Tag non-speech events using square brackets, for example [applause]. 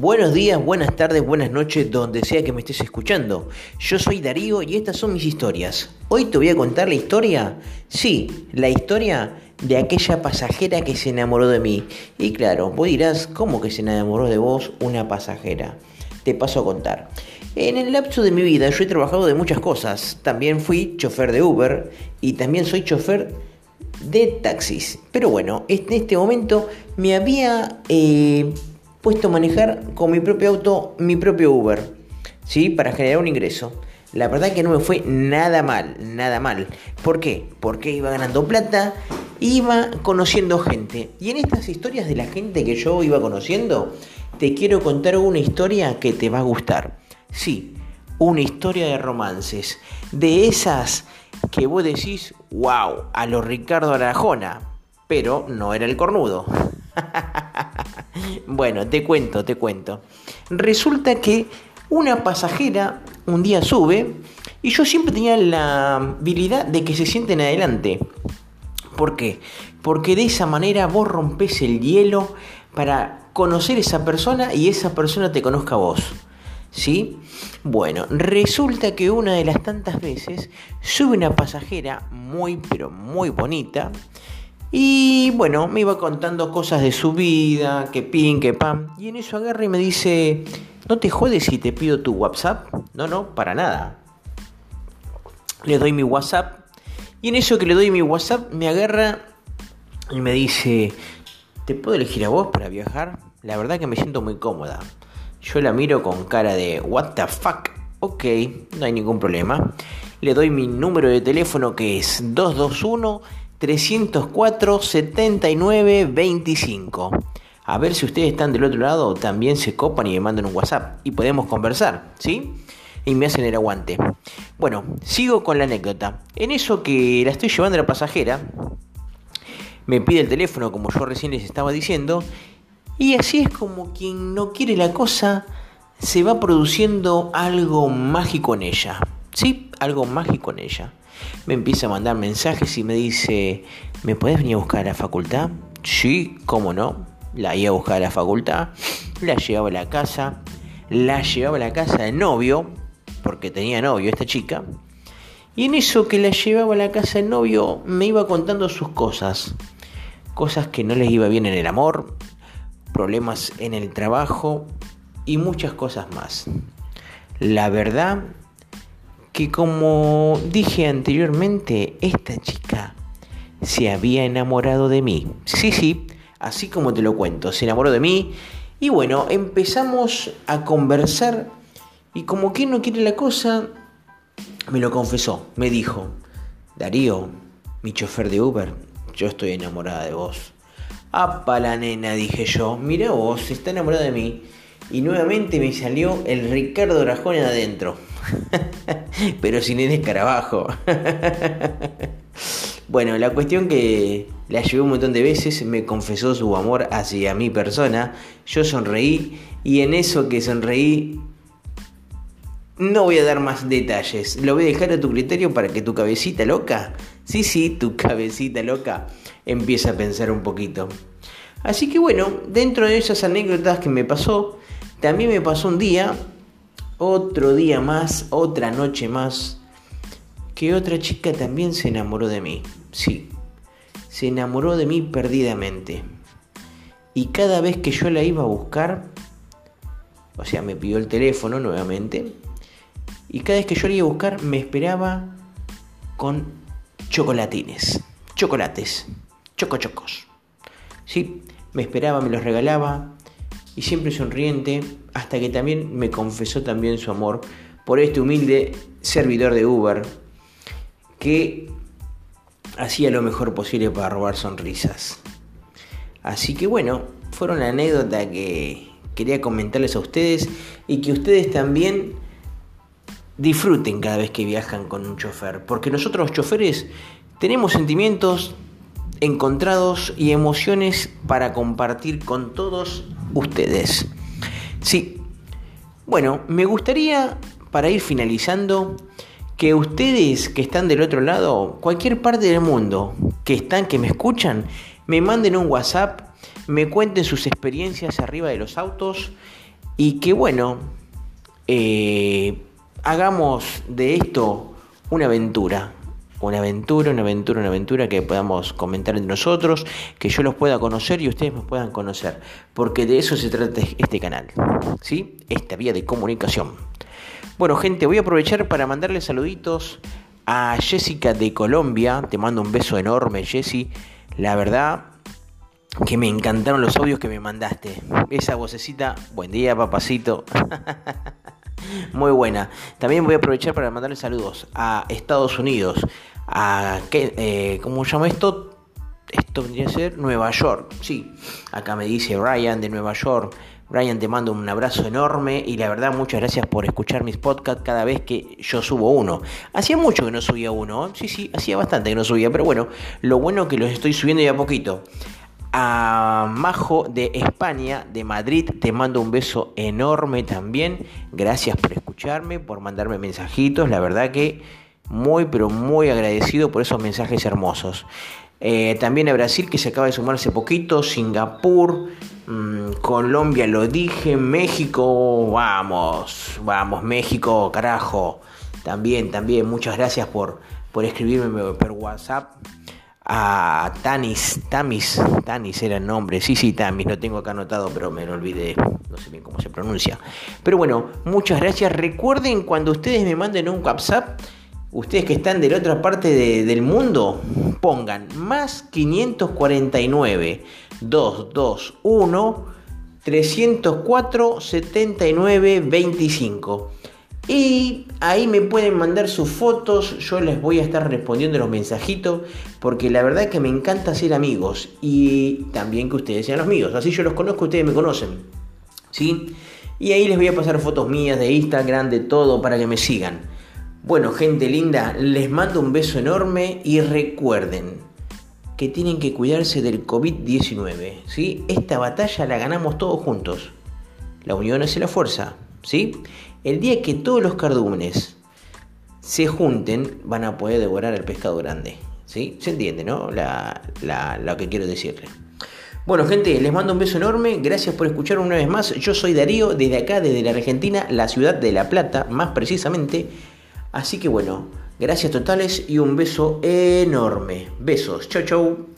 Buenos días, buenas tardes, buenas noches, donde sea que me estés escuchando. Yo soy Darío y estas son mis historias. Hoy te voy a contar la historia, sí, la historia de aquella pasajera que se enamoró de mí. Y claro, vos dirás, ¿cómo que se enamoró de vos una pasajera? Te paso a contar. En el lapso de mi vida yo he trabajado de muchas cosas. También fui chofer de Uber y también soy chofer de taxis. Pero bueno, en este momento me había... Eh, puesto a manejar con mi propio auto, mi propio Uber, ¿sí? Para generar un ingreso. La verdad que no me fue nada mal, nada mal. ¿Por qué? Porque iba ganando plata, iba conociendo gente. Y en estas historias de la gente que yo iba conociendo, te quiero contar una historia que te va a gustar. Sí, una historia de romances. De esas que vos decís, wow, a lo Ricardo Arajona. Pero no era el cornudo. [laughs] bueno, te cuento, te cuento. Resulta que una pasajera un día sube y yo siempre tenía la habilidad de que se sienten adelante. ¿Por qué? Porque de esa manera vos rompes el hielo para conocer esa persona y esa persona te conozca a vos. ¿Sí? Bueno, resulta que una de las tantas veces sube una pasajera muy, pero muy bonita y bueno, me iba contando cosas de su vida, que pin, que pam. Y en eso agarra y me dice, ¿no te jodes si te pido tu WhatsApp? No, no, para nada. Le doy mi WhatsApp. Y en eso que le doy mi WhatsApp, me agarra y me dice, ¿te puedo elegir a vos para viajar? La verdad que me siento muy cómoda. Yo la miro con cara de, ¿what the fuck? Ok, no hay ningún problema. Le doy mi número de teléfono que es 221 304 79 25. A ver si ustedes están del otro lado, también se copan y me mandan un WhatsApp y podemos conversar, ¿sí? Y me hacen el aguante. Bueno, sigo con la anécdota. En eso que la estoy llevando a la pasajera, me pide el teléfono como yo recién les estaba diciendo, y así es como quien no quiere la cosa, se va produciendo algo mágico en ella. ¿Sí? Algo mágico en ella me empieza a mandar mensajes y me dice, ¿me puedes venir a buscar a la facultad? Sí, cómo no. La iba a buscar a la facultad, la llevaba a la casa, la llevaba a la casa del novio, porque tenía novio esta chica. Y en eso que la llevaba a la casa del novio me iba contando sus cosas. Cosas que no les iba bien en el amor, problemas en el trabajo y muchas cosas más. La verdad que como dije anteriormente, esta chica se había enamorado de mí. Sí, sí, así como te lo cuento, se enamoró de mí. Y bueno, empezamos a conversar y como que no quiere la cosa, me lo confesó, me dijo, Darío, mi chofer de Uber, yo estoy enamorada de vos. Apa la nena, dije yo, mira vos, está enamorada de mí. Y nuevamente me salió el Ricardo Rajón adentro. [laughs] Pero sin el escarabajo. [laughs] bueno, la cuestión que la llevé un montón de veces, me confesó su amor hacia mi persona, yo sonreí y en eso que sonreí no voy a dar más detalles, lo voy a dejar a tu criterio para que tu cabecita loca, sí, sí, tu [laughs] cabecita loca, empiece a pensar un poquito. Así que bueno, dentro de esas anécdotas que me pasó, también me pasó un día otro día más, otra noche más, que otra chica también se enamoró de mí. Sí, se enamoró de mí perdidamente. Y cada vez que yo la iba a buscar, o sea, me pidió el teléfono nuevamente, y cada vez que yo la iba a buscar me esperaba con chocolatines, chocolates, chocochocos. Sí, me esperaba, me los regalaba, y siempre sonriente, hasta que también me confesó también su amor por este humilde servidor de Uber que hacía lo mejor posible para robar sonrisas. Así que bueno, fueron la anécdota que quería comentarles a ustedes y que ustedes también disfruten cada vez que viajan con un chofer, porque nosotros los choferes tenemos sentimientos encontrados y emociones para compartir con todos ustedes. Sí, bueno, me gustaría, para ir finalizando, que ustedes que están del otro lado, cualquier parte del mundo, que están, que me escuchan, me manden un WhatsApp, me cuenten sus experiencias arriba de los autos y que bueno, eh, hagamos de esto una aventura. Una aventura, una aventura, una aventura que podamos comentar entre nosotros, que yo los pueda conocer y ustedes me puedan conocer, porque de eso se trata este canal, ¿sí? Esta vía de comunicación. Bueno, gente, voy a aprovechar para mandarle saluditos a Jessica de Colombia. Te mando un beso enorme, Jessy. La verdad que me encantaron los audios que me mandaste. Esa vocecita, buen día, papacito. [laughs] Muy buena. También voy a aprovechar para mandarle saludos a Estados Unidos. A, eh, ¿Cómo se esto? Esto vendría a ser Nueva York. Sí, acá me dice Ryan de Nueva York. Brian, te mando un abrazo enorme y la verdad muchas gracias por escuchar mis podcasts cada vez que yo subo uno. Hacía mucho que no subía uno, sí, sí, hacía bastante que no subía, pero bueno, lo bueno que los estoy subiendo ya a poquito. A Majo de España, de Madrid, te mando un beso enorme también. Gracias por escucharme, por mandarme mensajitos. La verdad que muy, pero muy agradecido por esos mensajes hermosos. Eh, también a Brasil, que se acaba de sumar hace poquito. Singapur, Mm, Colombia lo dije, México, vamos, vamos, México, carajo. También, también, muchas gracias por, por escribirme por WhatsApp. A Tanis, Tamis, Tanis era el nombre, sí, sí, Tamis, lo tengo acá anotado, pero me lo olvidé, no sé bien cómo se pronuncia. Pero bueno, muchas gracias. Recuerden cuando ustedes me manden un WhatsApp, ustedes que están de la otra parte del mundo, pongan más 549 221 304 79 25. Y ahí me pueden mandar sus fotos, yo les voy a estar respondiendo los mensajitos, porque la verdad es que me encanta ser amigos y también que ustedes sean los míos. Así yo los conozco, ustedes me conocen. ¿Sí? Y ahí les voy a pasar fotos mías de Instagram, de todo, para que me sigan. Bueno, gente linda, les mando un beso enorme y recuerden que tienen que cuidarse del COVID-19. ¿sí? Esta batalla la ganamos todos juntos. La unión hace la fuerza. ¿Sí? El día que todos los cardúmenes se junten, van a poder devorar el pescado grande. ¿sí? Se entiende, ¿no? La, lo que quiero decirle. Bueno, gente, les mando un beso enorme. Gracias por escuchar una vez más. Yo soy Darío, desde acá, desde la Argentina, la ciudad de La Plata, más precisamente. Así que bueno, gracias totales y un beso enorme. Besos, chau chau.